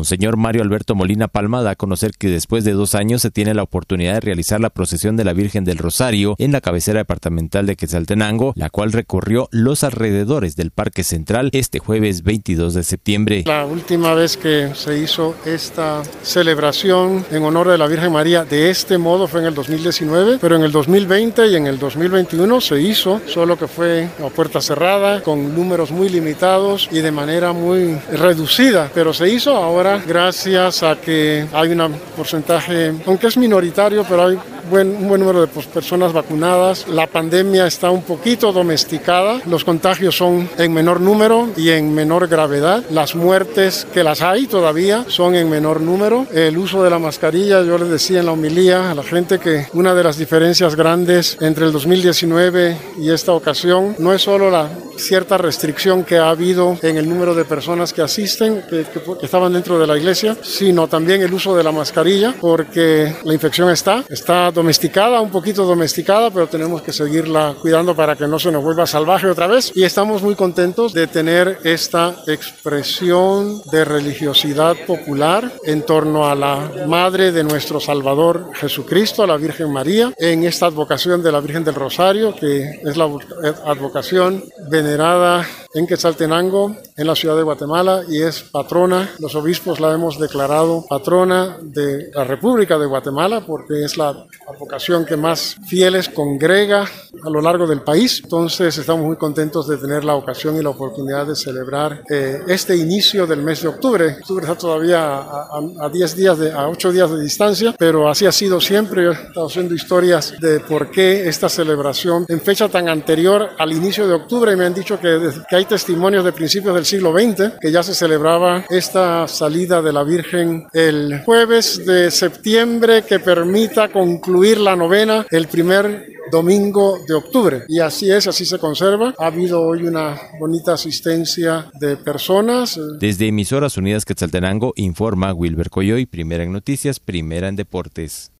Monseñor Mario Alberto Molina Palma da a conocer que después de dos años se tiene la oportunidad de realizar la procesión de la Virgen del Rosario en la cabecera departamental de Quetzaltenango, la cual recorrió los alrededores del Parque Central este jueves 22 de septiembre. La última vez que se hizo esta celebración en honor de la Virgen María de este modo fue en el 2019, pero en el 2020 y en el 2021 se hizo, solo que fue a puerta cerrada, con números muy limitados y de manera muy reducida, pero se hizo ahora gracias a que hay un porcentaje, aunque es minoritario, pero hay buen, un buen número de pues, personas vacunadas. La pandemia está un poquito domesticada, los contagios son en menor número y en menor gravedad. Las muertes que las hay todavía son en menor número. El uso de la mascarilla, yo les decía en la homilía a la gente que una de las diferencias grandes entre el 2019 y esta ocasión no es solo la cierta restricción que ha habido en el número de personas que asisten, que, que, estaban dentro de la iglesia, sino también el uso de la mascarilla, porque la infección está, está domesticada, un poquito domesticada, pero tenemos que seguirla cuidando para que no se nos vuelva salvaje otra vez. Y estamos muy contentos de tener esta expresión de religiosidad popular en torno a la Madre de nuestro Salvador Jesucristo, a la Virgen María, en esta advocación de la Virgen del Rosario, que es la advocación venerada en Quetzaltenango, en la ciudad de Guatemala, y es patrona. Los obispos la hemos declarado patrona de la República de Guatemala porque es la advocación que más fieles congrega a lo largo del país. Entonces estamos muy contentos de tener la ocasión y la oportunidad de celebrar eh, este inicio del mes de octubre. Octubre está todavía a 10 días, de, a 8 días de distancia, pero así ha sido siempre. He estado haciendo historias de por qué esta celebración en fecha tan anterior al inicio de octubre y me han dicho que, que hay testimonios de principios del siglo XX que ya se celebraba esta salida de la Virgen el jueves de septiembre que permita concluir la novena el primer domingo de octubre. Y así es, así se conserva. Ha habido hoy una bonita asistencia de personas. Desde Emisoras Unidas Quetzaltenango informa Wilber Coyoy, primera en noticias, primera en deportes.